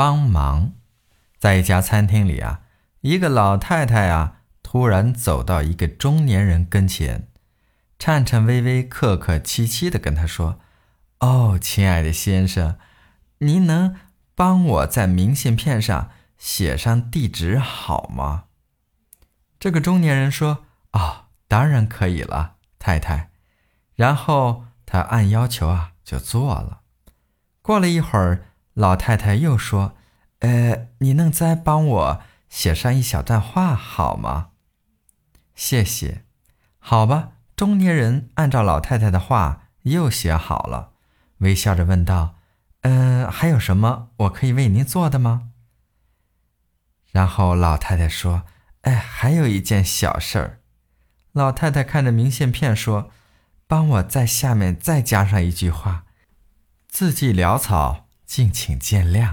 帮忙。在一家餐厅里啊，一个老太太啊，突然走到一个中年人跟前，颤颤巍巍、客客气气地跟他说：“哦，亲爱的先生，您能帮我在明信片上写上地址好吗？”这个中年人说：“啊，当然可以了，太太。”然后他按要求啊就做了。过了一会儿，老太太又说。呃，你能再帮我写上一小段话好吗？谢谢。好吧，中年人按照老太太的话又写好了，微笑着问道：“嗯，还有什么我可以为您做的吗？”然后老太太说：“哎，还有一件小事儿。”老太太看着明信片说：“帮我在下面再加上一句话，字迹潦草，敬请见谅。”